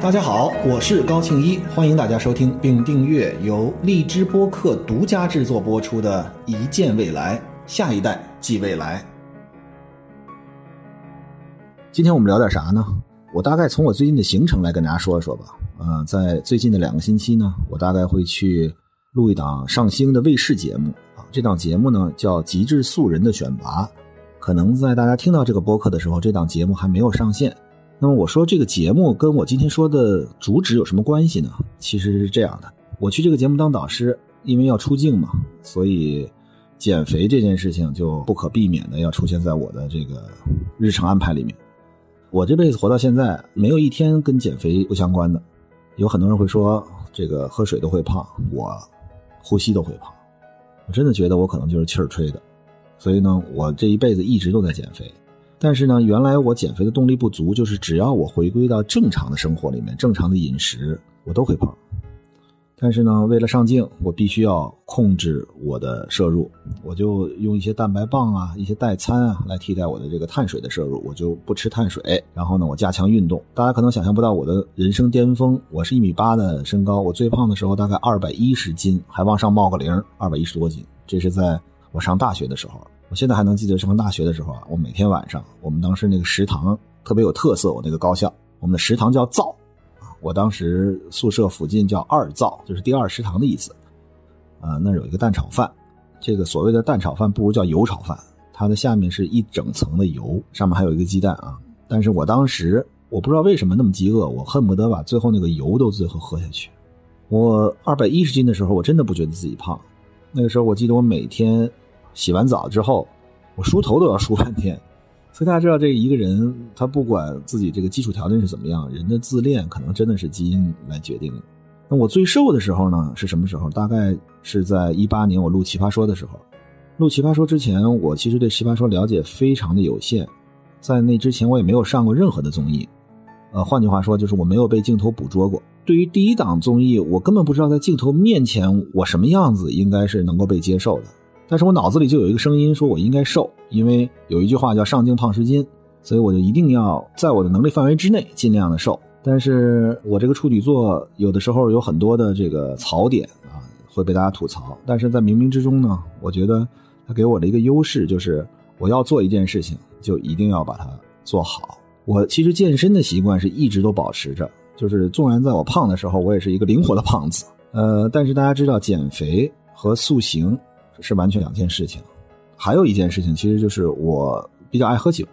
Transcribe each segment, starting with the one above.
大家好，我是高庆一，欢迎大家收听并订阅由荔枝播客独家制作播出的《一见未来，下一代即未来》。今天我们聊点啥呢？我大概从我最近的行程来跟大家说一说吧。呃，在最近的两个星期呢，我大概会去录一档上星的卫视节目啊。这档节目呢叫《极致素人的选拔》，可能在大家听到这个播客的时候，这档节目还没有上线。那么我说这个节目跟我今天说的主旨有什么关系呢？其实是这样的，我去这个节目当导师，因为要出镜嘛，所以减肥这件事情就不可避免的要出现在我的这个日程安排里面。我这辈子活到现在，没有一天跟减肥不相关的。有很多人会说这个喝水都会胖，我呼吸都会胖，我真的觉得我可能就是气儿吹的。所以呢，我这一辈子一直都在减肥。但是呢，原来我减肥的动力不足，就是只要我回归到正常的生活里面，正常的饮食，我都会胖。但是呢，为了上镜，我必须要控制我的摄入，我就用一些蛋白棒啊、一些代餐啊来替代我的这个碳水的摄入，我就不吃碳水。然后呢，我加强运动。大家可能想象不到我的人生巅峰，我是一米八的身高，我最胖的时候大概二百一十斤，还往上冒个零，二百一十多斤。这是在我上大学的时候。我现在还能记得上大学的时候啊，我每天晚上，我们当时那个食堂特别有特色，我那个高校，我们的食堂叫灶，我当时宿舍附近叫二灶，就是第二食堂的意思，啊，那有一个蛋炒饭，这个所谓的蛋炒饭不如叫油炒饭，它的下面是一整层的油，上面还有一个鸡蛋啊，但是我当时我不知道为什么那么饥饿，我恨不得把最后那个油都最后喝下去。我二百一十斤的时候，我真的不觉得自己胖，那个时候我记得我每天。洗完澡之后，我梳头都要梳半天，所以大家知道，这一个人他不管自己这个基础条件是怎么样，人的自恋可能真的是基因来决定的。那我最瘦的时候呢，是什么时候？大概是在一八年我录《奇葩说》的时候。录《奇葩说》之前，我其实对《奇葩说》了解非常的有限，在那之前我也没有上过任何的综艺。呃，换句话说，就是我没有被镜头捕捉过。对于第一档综艺，我根本不知道在镜头面前我什么样子应该是能够被接受的。但是我脑子里就有一个声音说，我应该瘦，因为有一句话叫“上镜胖十斤”，所以我就一定要在我的能力范围之内尽量的瘦。但是我这个处女座有的时候有很多的这个槽点啊，会被大家吐槽。但是在冥冥之中呢，我觉得他给我的一个优势就是，我要做一件事情，就一定要把它做好。我其实健身的习惯是一直都保持着，就是纵然在我胖的时候，我也是一个灵活的胖子。呃，但是大家知道，减肥和塑形。是完全两件事情，还有一件事情，其实就是我比较爱喝酒，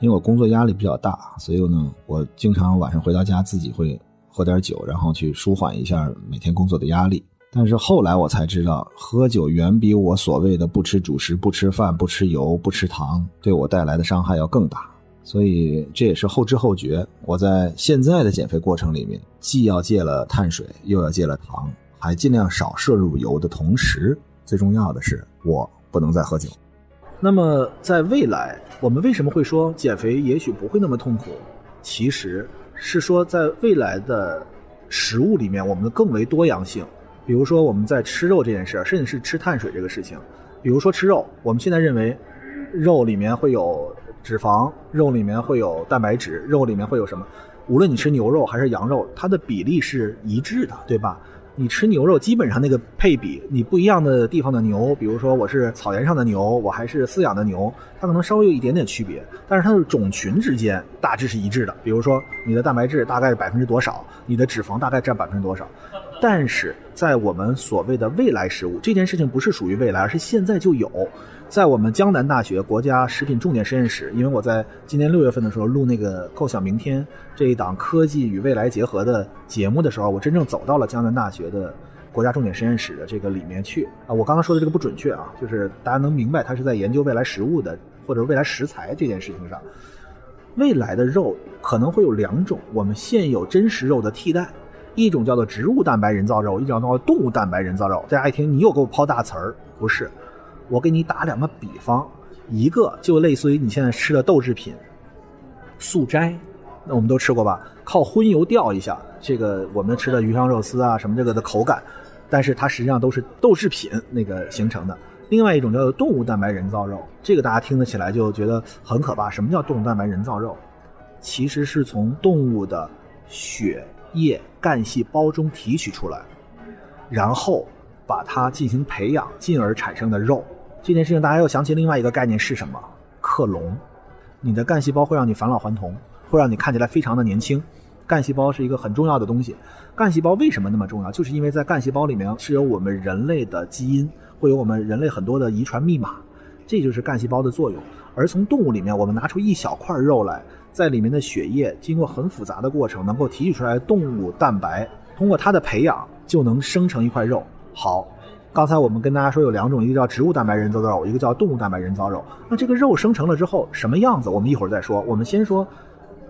因为我工作压力比较大，所以呢，我经常晚上回到家自己会喝点酒，然后去舒缓一下每天工作的压力。但是后来我才知道，喝酒远比我所谓的不吃主食、不吃饭、不吃油、不吃糖对我带来的伤害要更大。所以这也是后知后觉，我在现在的减肥过程里面，既要戒了碳水，又要戒了糖，还尽量少摄入油的同时。最重要的是，我不能再喝酒。那么，在未来，我们为什么会说减肥也许不会那么痛苦？其实是说，在未来的食物里面，我们更为多样性。比如说，我们在吃肉这件事甚至是吃碳水这个事情。比如说吃肉，我们现在认为肉里面会有脂肪，肉里面会有蛋白质，肉里面会有什么？无论你吃牛肉还是羊肉，它的比例是一致的，对吧？你吃牛肉，基本上那个配比，你不一样的地方的牛，比如说我是草原上的牛，我还是饲养的牛，它可能稍微有一点点区别，但是它的种群之间大致是一致的。比如说你的蛋白质大概是百分之多少，你的脂肪大概占百分之多少。但是在我们所谓的未来食物这件事情，不是属于未来，而是现在就有。在我们江南大学国家食品重点实验室，因为我在今年六月份的时候录那个《构想明天》这一档科技与未来结合的节目的时候，我真正走到了江南大学的国家重点实验室的这个里面去啊。我刚刚说的这个不准确啊，就是大家能明白，它是在研究未来食物的或者未来食材这件事情上。未来的肉可能会有两种，我们现有真实肉的替代，一种叫做植物蛋白人造肉，一种叫做动物蛋白人造肉。大家一听，你又给我抛大词儿，不是？我给你打两个比方，一个就类似于你现在吃的豆制品，素斋，那我们都吃过吧？靠荤油调一下，这个我们吃的鱼香肉丝啊什么这个的口感，但是它实际上都是豆制品那个形成的。另外一种叫做动物蛋白人造肉，这个大家听得起来就觉得很可怕。什么叫动物蛋白人造肉？其实是从动物的血液干细胞中提取出来，然后把它进行培养，进而产生的肉。这件事情大家又想起另外一个概念是什么？克隆。你的干细胞会让你返老还童，会让你看起来非常的年轻。干细胞是一个很重要的东西。干细胞为什么那么重要？就是因为在干细胞里面是有我们人类的基因，会有我们人类很多的遗传密码，这就是干细胞的作用。而从动物里面，我们拿出一小块肉来，在里面的血液经过很复杂的过程，能够提取出来动物蛋白，通过它的培养就能生成一块肉。好，刚才我们跟大家说有两种，一个叫植物蛋白人造肉，一个叫动物蛋白人造肉。那这个肉生成了之后什么样子？我们一会儿再说。我们先说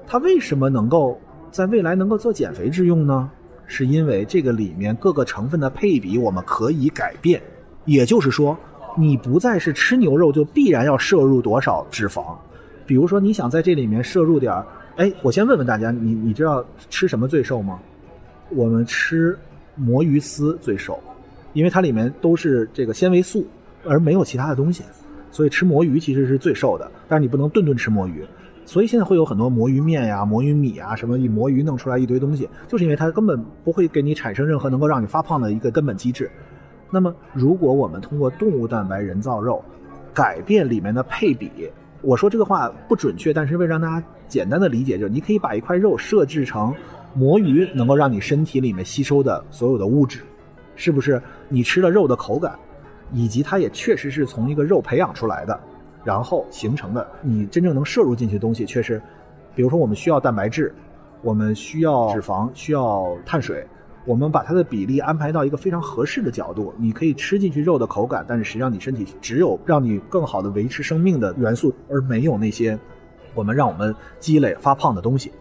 它为什么能够在未来能够做减肥之用呢？是因为这个里面各个成分的配比我们可以改变，也就是说。你不再是吃牛肉，就必然要摄入多少脂肪？比如说，你想在这里面摄入点儿，哎，我先问问大家，你你知道吃什么最瘦吗？我们吃魔芋丝最瘦，因为它里面都是这个纤维素，而没有其他的东西，所以吃魔芋其实是最瘦的。但是你不能顿顿吃魔芋，所以现在会有很多魔芋面呀、魔芋米啊，什么以魔芋弄出来一堆东西，就是因为它根本不会给你产生任何能够让你发胖的一个根本机制。那么，如果我们通过动物蛋白人造肉改变里面的配比，我说这个话不准确，但是为了让大家简单的理解，就是你可以把一块肉设置成魔芋能够让你身体里面吸收的所有的物质，是不是？你吃了肉的口感，以及它也确实是从一个肉培养出来的，然后形成的，你真正能摄入进去的东西却是，比如说我们需要蛋白质，我们需要脂肪，需要碳水。我们把它的比例安排到一个非常合适的角度，你可以吃进去肉的口感，但是实际上你身体只有让你更好的维持生命的元素，而没有那些我们让我们积累发胖的东西。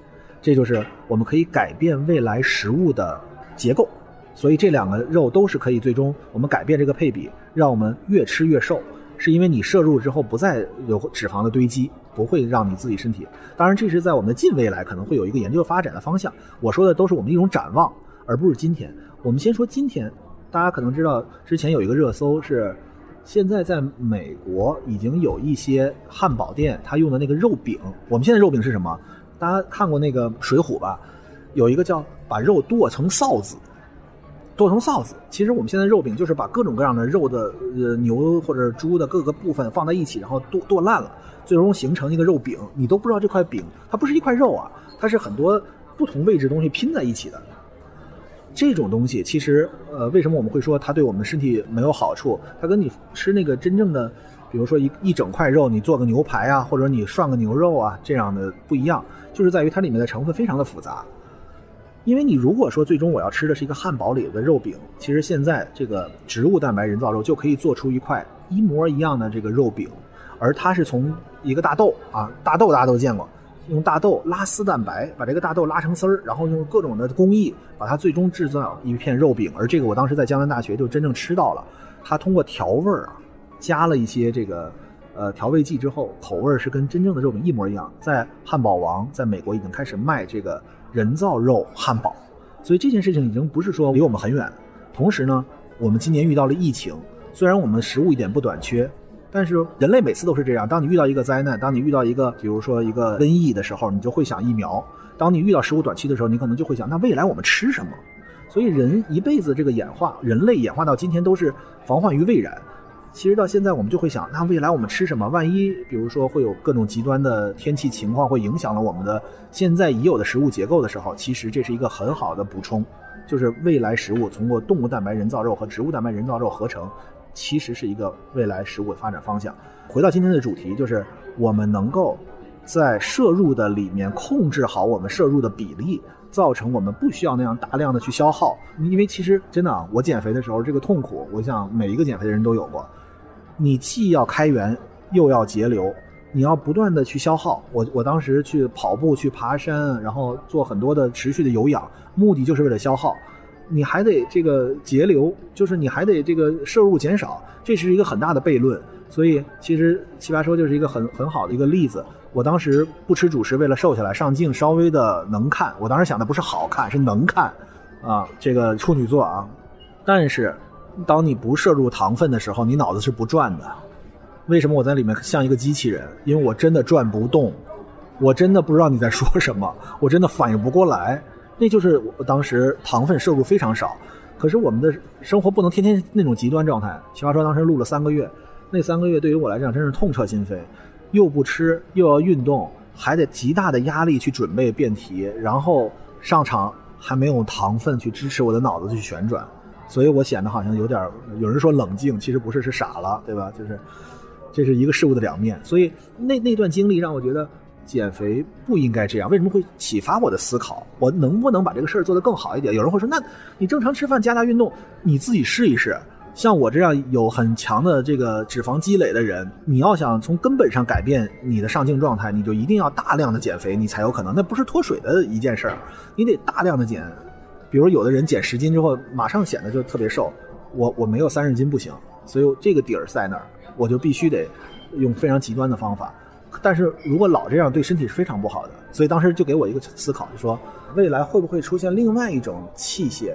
这就是我们可以改变未来食物的结构，所以这两个肉都是可以最终我们改变这个配比，让我们越吃越瘦，是因为你摄入之后不再有脂肪的堆积，不会让你自己身体。当然，这是在我们的近未来可能会有一个研究发展的方向。我说的都是我们一种展望。而不是今天，我们先说今天。大家可能知道，之前有一个热搜是，现在在美国已经有一些汉堡店，它用的那个肉饼。我们现在肉饼是什么？大家看过那个《水浒》吧？有一个叫把肉剁成臊子，剁成臊子。其实我们现在肉饼就是把各种各样的肉的呃牛或者猪的各个部分放在一起，然后剁剁烂了，最终形成一个肉饼。你都不知道这块饼它不是一块肉啊，它是很多不同位置东西拼在一起的。这种东西其实，呃，为什么我们会说它对我们身体没有好处？它跟你吃那个真正的，比如说一一整块肉，你做个牛排啊，或者你涮个牛肉啊，这样的不一样，就是在于它里面的成分非常的复杂。因为你如果说最终我要吃的是一个汉堡里的肉饼，其实现在这个植物蛋白人造肉就可以做出一块一模一样的这个肉饼，而它是从一个大豆啊，大豆大家都见过。用大豆拉丝蛋白，把这个大豆拉成丝儿，然后用各种的工艺把它最终制造一片肉饼。而这个我当时在江南大学就真正吃到了，它通过调味儿啊，加了一些这个呃调味剂之后，口味是跟真正的肉饼一模一样。在汉堡王在美国已经开始卖这个人造肉汉堡，所以这件事情已经不是说离我们很远。同时呢，我们今年遇到了疫情，虽然我们食物一点不短缺。但是人类每次都是这样，当你遇到一个灾难，当你遇到一个，比如说一个瘟疫的时候，你就会想疫苗；当你遇到食物短缺的时候，你可能就会想，那未来我们吃什么？所以人一辈子这个演化，人类演化到今天都是防患于未然。其实到现在我们就会想，那未来我们吃什么？万一比如说会有各种极端的天气情况，会影响了我们的现在已有的食物结构的时候，其实这是一个很好的补充，就是未来食物通过动物蛋白人造肉和植物蛋白人造肉合成。其实是一个未来食物的发展方向。回到今天的主题，就是我们能够在摄入的里面控制好我们摄入的比例，造成我们不需要那样大量的去消耗。因为其实真的，我减肥的时候这个痛苦，我想每一个减肥的人都有过。你既要开源，又要节流，你要不断的去消耗。我我当时去跑步、去爬山，然后做很多的持续的有氧，目的就是为了消耗。你还得这个节流，就是你还得这个摄入减少，这是一个很大的悖论。所以其实奇葩说就是一个很很好的一个例子。我当时不吃主食，为了瘦下来，上镜稍微的能看。我当时想的不是好看，是能看啊，这个处女座啊。但是当你不摄入糖分的时候，你脑子是不转的。为什么我在里面像一个机器人？因为我真的转不动，我真的不知道你在说什么，我真的反应不过来。那就是我当时糖分摄入非常少。可是我们的生活不能天天那种极端状态。奇葩说当时录了三个月，那三个月对于我来讲真是痛彻心扉，又不吃又要运动，还得极大的压力去准备辩题，然后上场还没有糖分去支持我的脑子去旋转，所以我显得好像有点有人说冷静，其实不是是傻了，对吧？就是这是一个事物的两面。所以那那段经历让我觉得。减肥不应该这样，为什么会启发我的思考？我能不能把这个事儿做得更好一点？有人会说，那你正常吃饭加大运动，你自己试一试。像我这样有很强的这个脂肪积累的人，你要想从根本上改变你的上镜状态，你就一定要大量的减肥，你才有可能。那不是脱水的一件事儿，你得大量的减。比如有的人减十斤之后，马上显得就特别瘦。我我没有三十斤不行，所以这个底儿在那儿，我就必须得用非常极端的方法。但是如果老这样，对身体是非常不好的。所以当时就给我一个思考，就说未来会不会出现另外一种器械？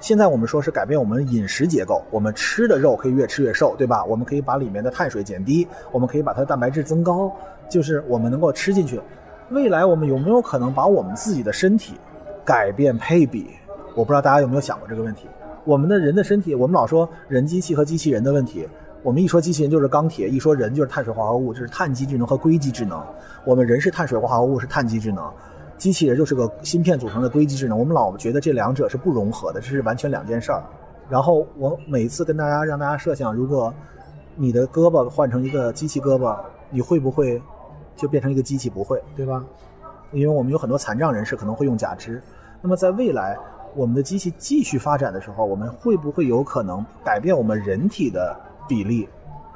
现在我们说是改变我们饮食结构，我们吃的肉可以越吃越瘦，对吧？我们可以把里面的碳水减低，我们可以把它的蛋白质增高，就是我们能够吃进去。未来我们有没有可能把我们自己的身体改变配比？我不知道大家有没有想过这个问题。我们的人的身体，我们老说人机器和机器人的问题。我们一说机器人就是钢铁，一说人就是碳水化合物，就是碳基智能和硅基智能。我们人是碳水化合物，是碳基智能；机器人就是个芯片组成的硅基智能。我们老觉得这两者是不融合的，这是完全两件事儿。然后我每次跟大家让大家设想，如果你的胳膊换成一个机器胳膊，你会不会就变成一个机器？不会，对吧？因为我们有很多残障人士可能会用假肢。那么在未来，我们的机器继续发展的时候，我们会不会有可能改变我们人体的？比例，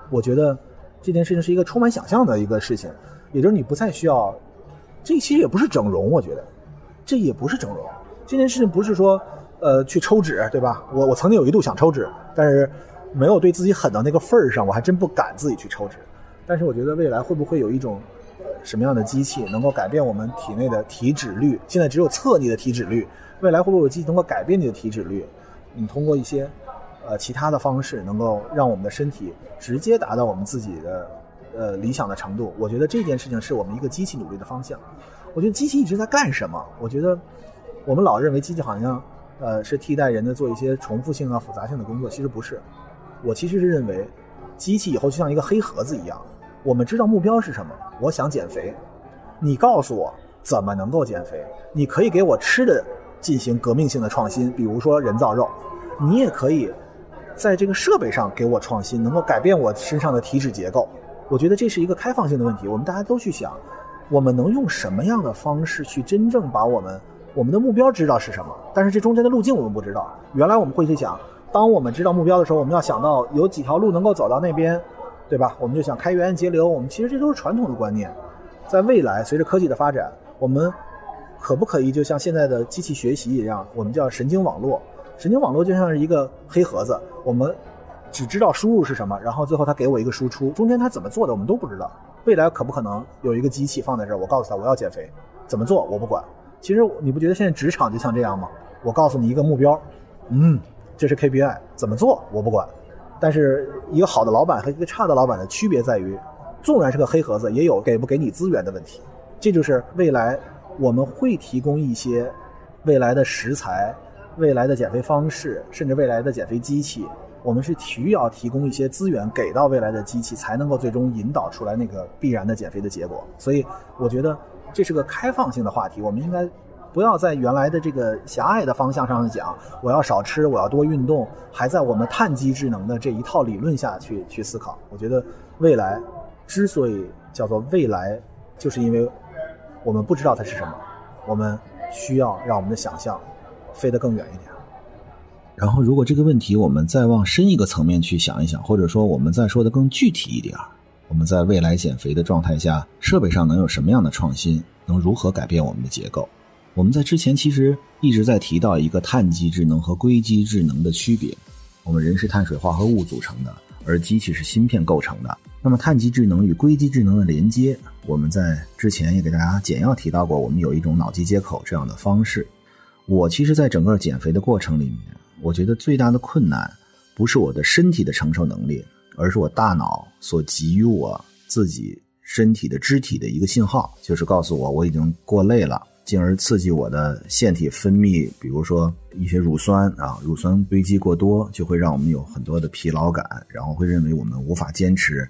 我觉得这件事情是一个充满想象的一个事情，也就是你不再需要，这其实也不是整容，我觉得这也不是整容，这件事情不是说呃去抽脂，对吧？我我曾经有一度想抽脂，但是没有对自己狠到那个份儿上，我还真不敢自己去抽脂。但是我觉得未来会不会有一种什么样的机器能够改变我们体内的体脂率？现在只有测你的体脂率，未来会不会有机器能够改变你的体脂率？你通过一些。呃，其他的方式能够让我们的身体直接达到我们自己的呃理想的程度，我觉得这件事情是我们一个机器努力的方向。我觉得机器一直在干什么？我觉得我们老认为机器好像呃是替代人的做一些重复性啊复杂性的工作，其实不是。我其实是认为，机器以后就像一个黑盒子一样，我们知道目标是什么，我想减肥，你告诉我怎么能够减肥，你可以给我吃的进行革命性的创新，比如说人造肉，你也可以。在这个设备上给我创新，能够改变我身上的体脂结构，我觉得这是一个开放性的问题。我们大家都去想，我们能用什么样的方式去真正把我们我们的目标知道是什么？但是这中间的路径我们不知道。原来我们会去想，当我们知道目标的时候，我们要想到有几条路能够走到那边，对吧？我们就想开源节流。我们其实这都是传统的观念。在未来，随着科技的发展，我们可不可以就像现在的机器学习一样，我们叫神经网络？神经网络就像是一个黑盒子，我们只知道输入是什么，然后最后他给我一个输出，中间他怎么做的我们都不知道。未来可不可能有一个机器放在这儿，我告诉他我要减肥，怎么做我不管。其实你不觉得现在职场就像这样吗？我告诉你一个目标，嗯，这是 KPI，怎么做我不管。但是一个好的老板和一个差的老板的区别在于，纵然是个黑盒子，也有给不给你资源的问题。这就是未来我们会提供一些未来的食材。未来的减肥方式，甚至未来的减肥机器，我们是需要提供一些资源给到未来的机器，才能够最终引导出来那个必然的减肥的结果。所以，我觉得这是个开放性的话题，我们应该不要在原来的这个狭隘的方向上讲，我要少吃，我要多运动，还在我们碳基智能的这一套理论下去去思考。我觉得未来之所以叫做未来，就是因为我们不知道它是什么，我们需要让我们的想象。飞得更远一点。然后，如果这个问题我们再往深一个层面去想一想，或者说我们再说的更具体一点，我们在未来减肥的状态下，设备上能有什么样的创新？能如何改变我们的结构？我们在之前其实一直在提到一个碳基智能和硅基智能的区别。我们人是碳水化合物组成的，而机器是芯片构成的。那么，碳基智能与硅基智能的连接，我们在之前也给大家简要提到过，我们有一种脑机接口这样的方式。我其实，在整个减肥的过程里面，我觉得最大的困难不是我的身体的承受能力，而是我大脑所给予我自己身体的肢体的一个信号，就是告诉我我已经过累了，进而刺激我的腺体分泌，比如说一些乳酸啊，乳酸堆积过多，就会让我们有很多的疲劳感，然后会认为我们无法坚持。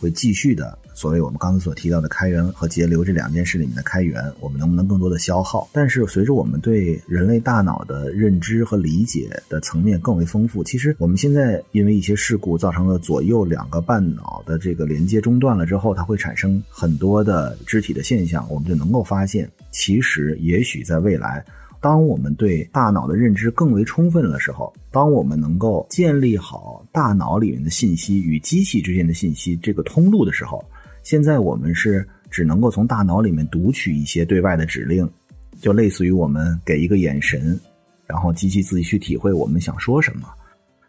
会继续的，所谓我们刚才所提到的开源和节流这两件事里面的开源，我们能不能更多的消耗？但是随着我们对人类大脑的认知和理解的层面更为丰富，其实我们现在因为一些事故造成了左右两个半脑的这个连接中断了之后，它会产生很多的肢体的现象，我们就能够发现，其实也许在未来。当我们对大脑的认知更为充分的时候，当我们能够建立好大脑里面的信息与机器之间的信息这个通路的时候，现在我们是只能够从大脑里面读取一些对外的指令，就类似于我们给一个眼神，然后机器自己去体会我们想说什么。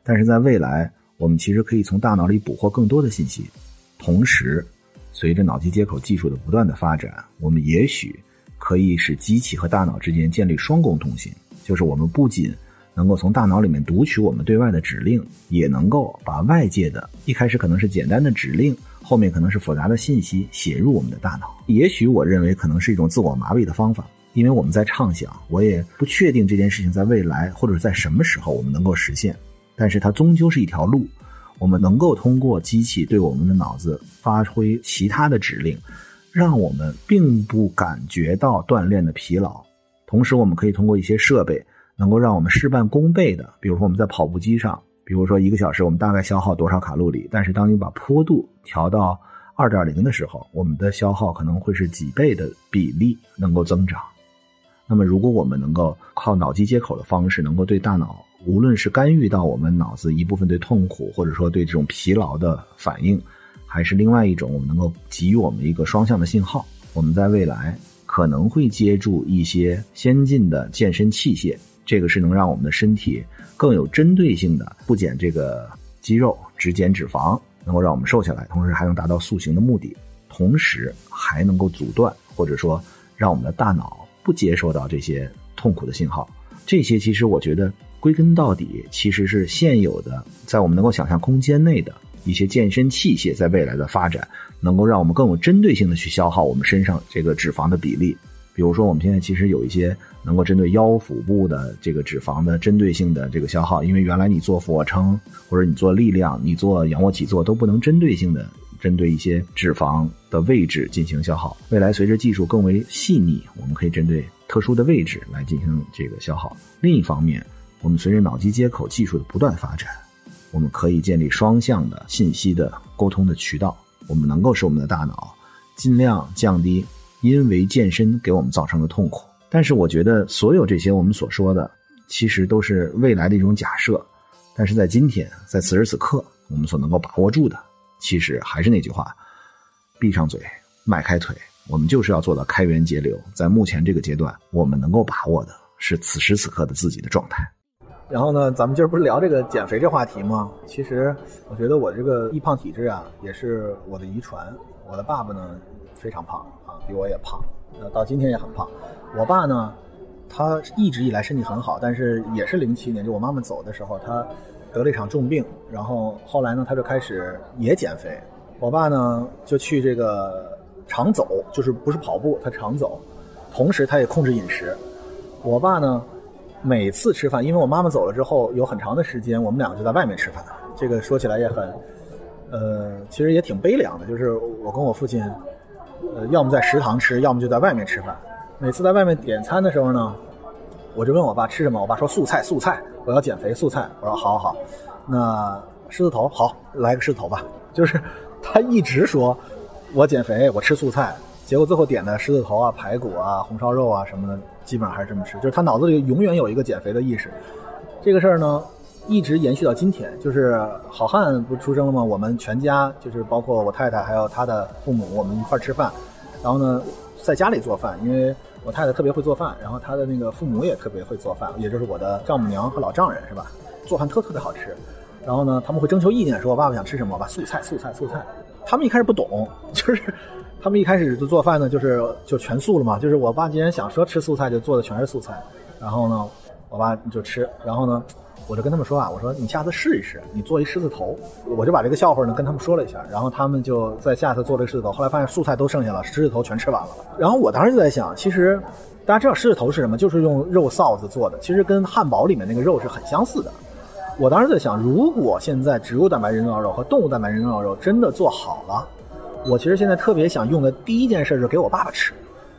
但是在未来，我们其实可以从大脑里捕获更多的信息，同时，随着脑机接口技术的不断的发展，我们也许。可以使机器和大脑之间建立双工通性，就是我们不仅能够从大脑里面读取我们对外的指令，也能够把外界的一开始可能是简单的指令，后面可能是复杂的信息写入我们的大脑。也许我认为可能是一种自我麻痹的方法，因为我们在畅想，我也不确定这件事情在未来或者在什么时候我们能够实现，但是它终究是一条路，我们能够通过机器对我们的脑子发挥其他的指令。让我们并不感觉到锻炼的疲劳，同时我们可以通过一些设备，能够让我们事半功倍的，比如说我们在跑步机上，比如说一个小时我们大概消耗多少卡路里，但是当你把坡度调到二点零的时候，我们的消耗可能会是几倍的比例能够增长。那么如果我们能够靠脑机接口的方式，能够对大脑，无论是干预到我们脑子一部分对痛苦，或者说对这种疲劳的反应。还是另外一种，我们能够给予我们一个双向的信号。我们在未来可能会接触一些先进的健身器械，这个是能让我们的身体更有针对性的不减这个肌肉，只减脂肪，能够让我们瘦下来，同时还能达到塑形的目的，同时还能够阻断或者说让我们的大脑不接受到这些痛苦的信号。这些其实我觉得归根到底其实是现有的，在我们能够想象空间内的。一些健身器械在未来的发展，能够让我们更有针对性的去消耗我们身上这个脂肪的比例。比如说，我们现在其实有一些能够针对腰腹部的这个脂肪的针对性的这个消耗，因为原来你做俯卧撑或者你做力量、你做仰卧起坐都不能针对性的针对一些脂肪的位置进行消耗。未来随着技术更为细腻，我们可以针对特殊的位置来进行这个消耗。另一方面，我们随着脑机接口技术的不断发展。我们可以建立双向的信息的沟通的渠道，我们能够使我们的大脑尽量降低因为健身给我们造成的痛苦。但是，我觉得所有这些我们所说的，其实都是未来的一种假设。但是在今天，在此时此刻，我们所能够把握住的，其实还是那句话：闭上嘴，迈开腿，我们就是要做到开源节流。在目前这个阶段，我们能够把握的是此时此刻的自己的状态。然后呢，咱们今儿不是聊这个减肥这话题吗？其实我觉得我这个易胖体质啊，也是我的遗传。我的爸爸呢非常胖啊，比我也胖，呃，到今天也很胖。我爸呢，他一直以来身体很好，但是也是零七年就我妈妈走的时候，他得了一场重病，然后后来呢，他就开始也减肥。我爸呢就去这个常走，就是不是跑步，他常走，同时他也控制饮食。我爸呢。每次吃饭，因为我妈妈走了之后，有很长的时间，我们两个就在外面吃饭。这个说起来也很，呃，其实也挺悲凉的。就是我跟我父亲，呃，要么在食堂吃，要么就在外面吃饭。每次在外面点餐的时候呢，我就问我爸吃什么，我爸说素菜，素菜，我要减肥，素菜。我说好好好，那狮子头好，来个狮子头吧。就是他一直说我减肥，我吃素菜。结果最后点的狮子头啊、排骨啊、红烧肉啊什么的，基本上还是这么吃。就是他脑子里永远有一个减肥的意识。这个事儿呢，一直延续到今天。就是好汉不出生了吗？我们全家就是包括我太太还有他的父母，我们一块儿吃饭。然后呢，在家里做饭，因为我太太特别会做饭，然后他的那个父母也特别会做饭，也就是我的丈母娘和老丈人是吧？做饭特特别好吃。然后呢，他们会征求意见，说我爸爸想吃什么，我爸素菜素菜素菜。他们一开始不懂，就是。他们一开始就做饭呢，就是就全素了嘛。就是我爸既然想说吃素菜，就做的全是素菜。然后呢，我爸就吃。然后呢，我就跟他们说啊，我说你下次试一试，你做一狮子头，我就把这个笑话呢跟他们说了一下，然后他们就在下次做这个狮子头，后来发现素菜都剩下了，狮子头全吃完了。然后我当时就在想，其实大家知道狮子头是什么，就是用肉臊子做的，其实跟汉堡里面那个肉是很相似的。我当时在想，如果现在植物蛋白人造肉和动物蛋白人造肉真的做好了，我其实现在特别想用的第一件事是给我爸爸吃，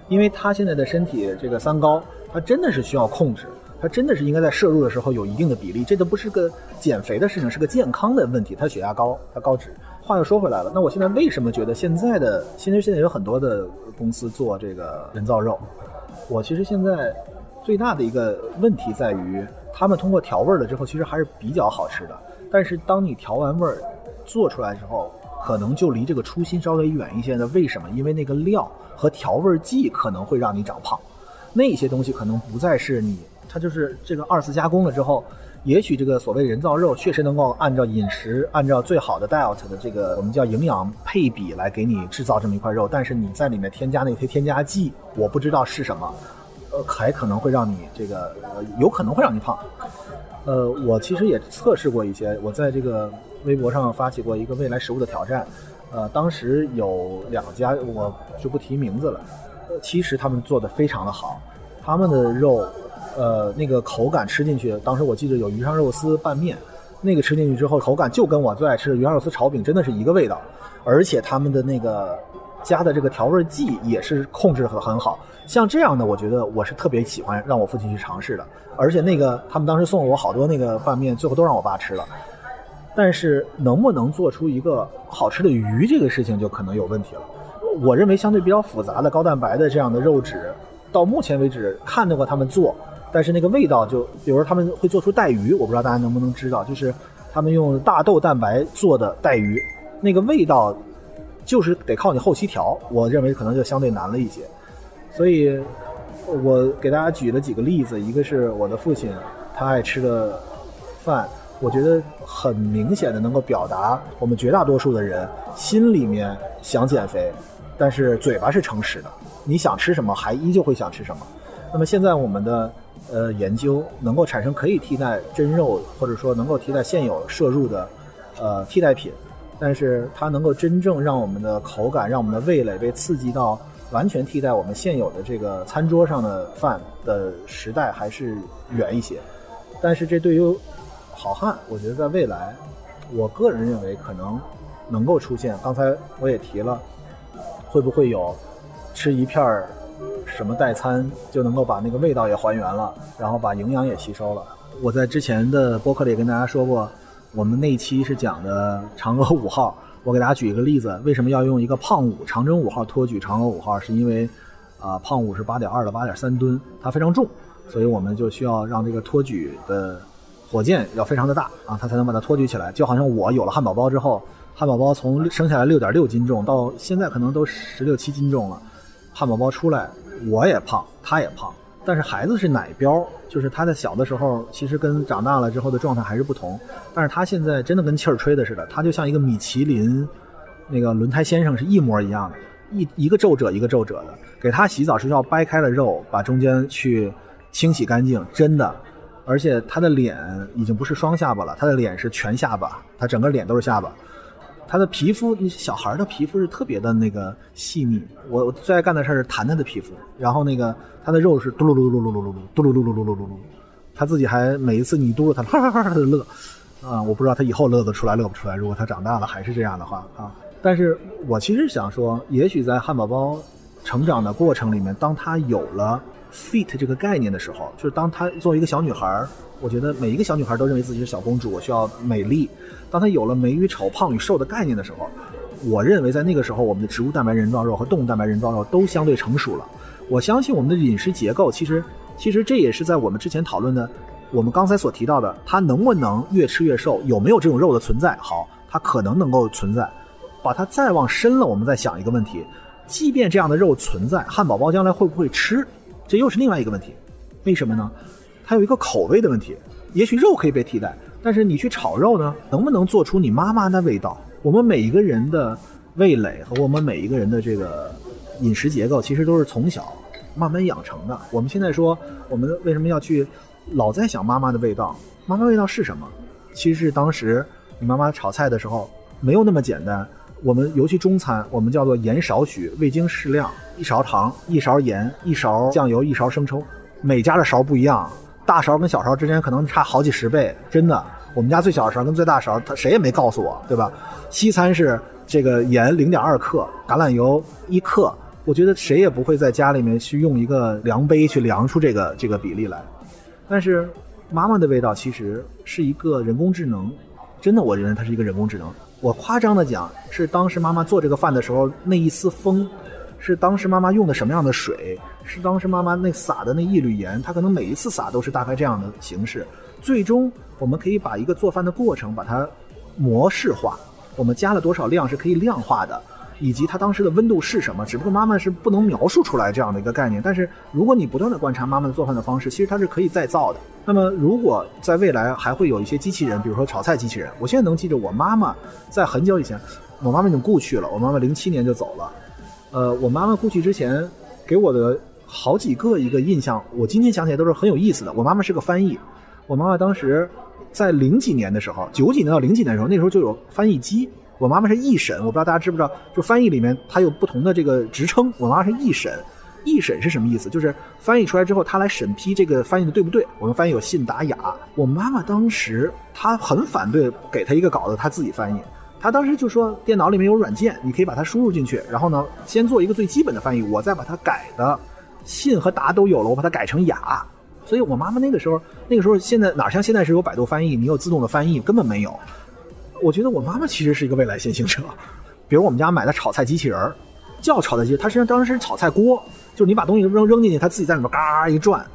因为他现在的身体这个三高，他真的是需要控制。他真的是应该在摄入的时候有一定的比例，这都不是个减肥的事情，是个健康的问题。他血压高，他高脂。话又说回来了，那我现在为什么觉得现在的，其实现在有很多的公司做这个人造肉，我其实现在最大的一个问题在于，他们通过调味了之后，其实还是比较好吃的。但是当你调完味儿做出来之后，可能就离这个初心稍微远一些的。为什么？因为那个料和调味剂可能会让你长胖，那些东西可能不再是你。它就是这个二次加工了之后，也许这个所谓人造肉确实能够按照饮食、按照最好的 diet 的这个我们叫营养配比来给你制造这么一块肉，但是你在里面添加那些添加剂，我不知道是什么，呃，还可能会让你这个有可能会让你胖。呃，我其实也测试过一些，我在这个微博上发起过一个未来食物的挑战，呃，当时有两家我就不提名字了，其实他们做的非常的好，他们的肉。呃，那个口感吃进去，当时我记得有鱼香肉丝拌面，那个吃进去之后，口感就跟我最爱吃的鱼香肉丝炒饼真的是一个味道，而且他们的那个加的这个调味剂也是控制的很好。像这样的，我觉得我是特别喜欢让我父亲去尝试的。而且那个他们当时送了我好多那个拌面，最后都让我爸吃了。但是能不能做出一个好吃的鱼这个事情就可能有问题了。我认为相对比较复杂的高蛋白的这样的肉质，到目前为止看到过他们做。但是那个味道就，比如说他们会做出带鱼，我不知道大家能不能知道，就是他们用大豆蛋白做的带鱼，那个味道就是得靠你后期调，我认为可能就相对难了一些。所以，我给大家举了几个例子，一个是我的父亲他爱吃的饭，我觉得很明显的能够表达我们绝大多数的人心里面想减肥，但是嘴巴是诚实的，你想吃什么还依旧会想吃什么。那么现在我们的。呃，研究能够产生可以替代真肉，或者说能够替代现有摄入的，呃，替代品，但是它能够真正让我们的口感，让我们的味蕾被刺激到完全替代我们现有的这个餐桌上的饭的时代还是远一些。但是这对于好汉，我觉得在未来，我个人认为可能能够出现。刚才我也提了，会不会有吃一片儿？什么代餐就能够把那个味道也还原了，然后把营养也吸收了。我在之前的播客里跟大家说过，我们那期是讲的嫦娥五号。我给大家举一个例子，为什么要用一个胖五长征五号托举嫦娥五号？是因为啊，胖五是八点二到八点三吨，它非常重，所以我们就需要让这个托举的火箭要非常的大啊，它才能把它托举起来。就好像我有了汉堡包之后，汉堡包从生下来六点六斤重，到现在可能都十六七斤重了，汉堡包出来。我也胖，他也胖，但是孩子是奶膘，就是他在小的时候，其实跟长大了之后的状态还是不同。但是他现在真的跟气儿吹的似的，他就像一个米其林那个轮胎先生是一模一样的，一一个皱褶一个皱褶的。给他洗澡是要掰开了肉，把中间去清洗干净，真的。而且他的脸已经不是双下巴了，他的脸是全下巴，他整个脸都是下巴。他的皮肤，那小孩的皮肤是特别的那个细腻。我最爱干的事是弹他的皮肤，然后那个他的肉是嘟噜噜噜噜噜噜噜嘟噜噜噜噜噜噜噜，他自己还每一次你嘟噜他，哈哈哈哈的乐，啊，我不知道他以后乐得出来乐不出来。如果他长大了还是这样的话啊，但是我其实想说，也许在汉堡包成长的过程里面，当他有了 fit 这个概念的时候，就是当他作为一个小女孩我觉得每一个小女孩都认为自己是小公主，我需要美丽。当她有了美与丑、胖与瘦的概念的时候，我认为在那个时候，我们的植物蛋白人造肉和动物蛋白人造肉都相对成熟了。我相信我们的饮食结构，其实，其实这也是在我们之前讨论的，我们刚才所提到的，它能不能越吃越瘦，有没有这种肉的存在？好，它可能能够存在。把它再往深了，我们再想一个问题：，即便这样的肉存在，汉堡包将来会不会吃？这又是另外一个问题。为什么呢？它有一个口味的问题，也许肉可以被替代，但是你去炒肉呢，能不能做出你妈妈的味道？我们每一个人的味蕾和我们每一个人的这个饮食结构，其实都是从小慢慢养成的。我们现在说，我们为什么要去老在想妈妈的味道？妈妈味道是什么？其实是当时你妈妈炒菜的时候没有那么简单。我们尤其中餐，我们叫做盐少许，味精适量，一勺糖，一勺盐，一勺酱油，一勺生抽。每家的勺不一样，大勺跟小勺之间可能差好几十倍，真的。我们家最小的勺跟最大勺，他谁也没告诉我，对吧？西餐是这个盐零点二克，橄榄油一克。我觉得谁也不会在家里面去用一个量杯去量出这个这个比例来。但是妈妈的味道其实是一个人工智能，真的，我认为它是一个人工智能。我夸张的讲，是当时妈妈做这个饭的时候那一丝风，是当时妈妈用的什么样的水，是当时妈妈那撒的那一缕盐，她可能每一次撒都是大概这样的形式，最终。我们可以把一个做饭的过程把它模式化，我们加了多少量是可以量化的，以及它当时的温度是什么。只不过妈妈是不能描述出来这样的一个概念。但是如果你不断的观察妈妈的做饭的方式，其实它是可以再造的。那么如果在未来还会有一些机器人，比如说炒菜机器人，我现在能记着我妈妈在很久以前，我妈妈已经故去了，我妈妈零七年就走了。呃，我妈妈故去之前给我的好几个一个印象，我今天想起来都是很有意思的。我妈妈是个翻译，我妈妈当时。在零几年的时候，九几年到零几年的时候，那时候就有翻译机。我妈妈是译审，我不知道大家知不知道，就翻译里面它有不同的这个职称。我妈妈是译审，译审是什么意思？就是翻译出来之后，他来审批这个翻译的对不对。我们翻译有信达雅。我妈妈当时她很反对给她一个稿子，她自己翻译。她当时就说，电脑里面有软件，你可以把它输入进去，然后呢，先做一个最基本的翻译，我再把它改的信和达都有了，我把它改成雅。所以我妈妈那个时候，那个时候现在哪像现在是有百度翻译，你有自动的翻译，根本没有。我觉得我妈妈其实是一个未来先行者。比如我们家买的炒菜机器人，叫炒菜机，它实际上当时是炒菜锅，就是你把东西扔扔进去，它自己在里面嘎一转。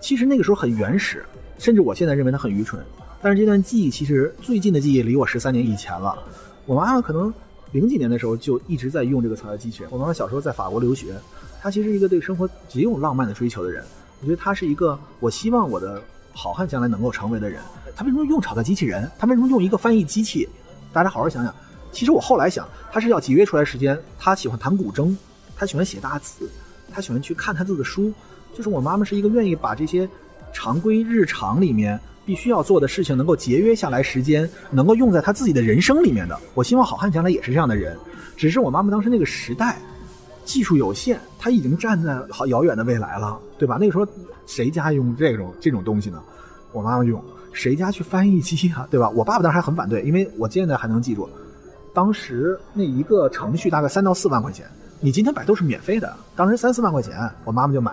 其实那个时候很原始，甚至我现在认为它很愚蠢。但是这段记忆其实最近的记忆离我十三年以前了。我妈妈可能零几年的时候就一直在用这个炒菜机器人。我妈妈小时候在法国留学，她其实一个对生活极有浪漫的追求的人。我觉得她是一个我希望我的好汉将来能够成为的人。他为什么用炒菜机器人？他为什么用一个翻译机器？大家好好想想。其实我后来想，他是要节约出来时间。他喜欢弹古筝，他喜欢写大字，他喜欢去看他自己的书。就是我妈妈是一个愿意把这些常规日常里面必须要做的事情能够节约下来时间，能够用在他自己的人生里面的。我希望好汉将来也是这样的人。只是我妈妈当时那个时代。技术有限，他已经站在好遥远的未来了，对吧？那个时候谁家用这种这种东西呢？我妈妈用，谁家去翻译机啊，对吧？我爸爸当时还很反对，因为我现在还能记住，当时那一个程序大概三到四万块钱，你今天百度是免费的，当时三四万块钱，我妈妈就买，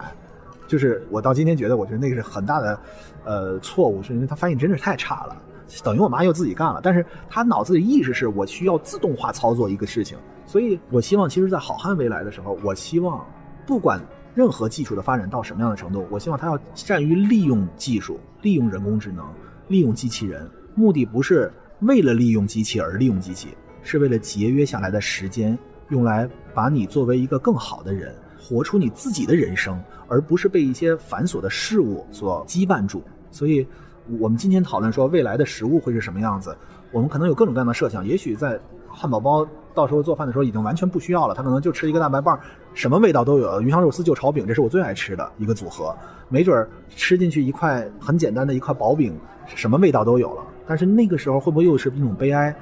就是我到今天觉得，我觉得那个是很大的呃错误，是因为他翻译真的是太差了，等于我妈又自己干了，但是她脑子里意识是我需要自动化操作一个事情。所以，我希望，其实，在好汉未来的时候，我希望，不管任何技术的发展到什么样的程度，我希望他要善于利用技术，利用人工智能，利用机器人。目的不是为了利用机器而利用机器，是为了节约下来的时间，用来把你作为一个更好的人，活出你自己的人生，而不是被一些繁琐的事物所羁绊住。所以，我们今天讨论说未来的食物会是什么样子，我们可能有各种各样的设想。也许在汉堡包。到时候做饭的时候已经完全不需要了，他可能就吃一个蛋白棒，什么味道都有。鱼香肉丝就炒饼，这是我最爱吃的一个组合。没准儿吃进去一块很简单的一块薄饼，什么味道都有了。但是那个时候会不会又是一种悲哀？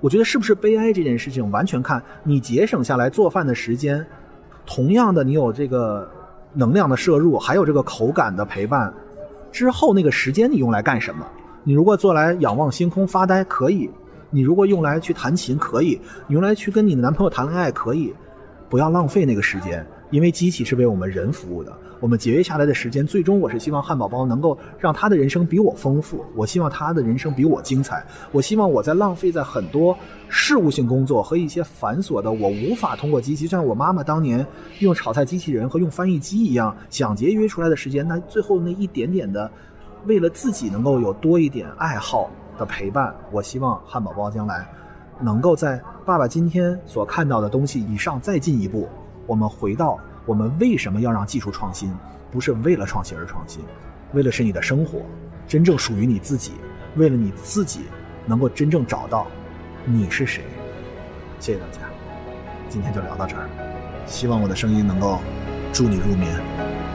我觉得是不是悲哀这件事情，完全看你节省下来做饭的时间。同样的，你有这个能量的摄入，还有这个口感的陪伴，之后那个时间你用来干什么？你如果做来仰望星空发呆，可以。你如果用来去弹琴可以，你用来去跟你的男朋友谈恋爱可以，不要浪费那个时间，因为机器是为我们人服务的。我们节约下来的时间，最终我是希望汉堡包能够让他的人生比我丰富，我希望他的人生比我精彩。我希望我在浪费在很多事务性工作和一些繁琐的，我无法通过机器，就像我妈妈当年用炒菜机器人和用翻译机一样，想节约出来的时间，那最后那一点点的，为了自己能够有多一点爱好。的陪伴，我希望汉堡包将来能够在爸爸今天所看到的东西以上再进一步。我们回到我们为什么要让技术创新？不是为了创新而创新，为了是你的生活真正属于你自己，为了你自己能够真正找到你是谁。谢谢大家，今天就聊到这儿。希望我的声音能够助你入眠。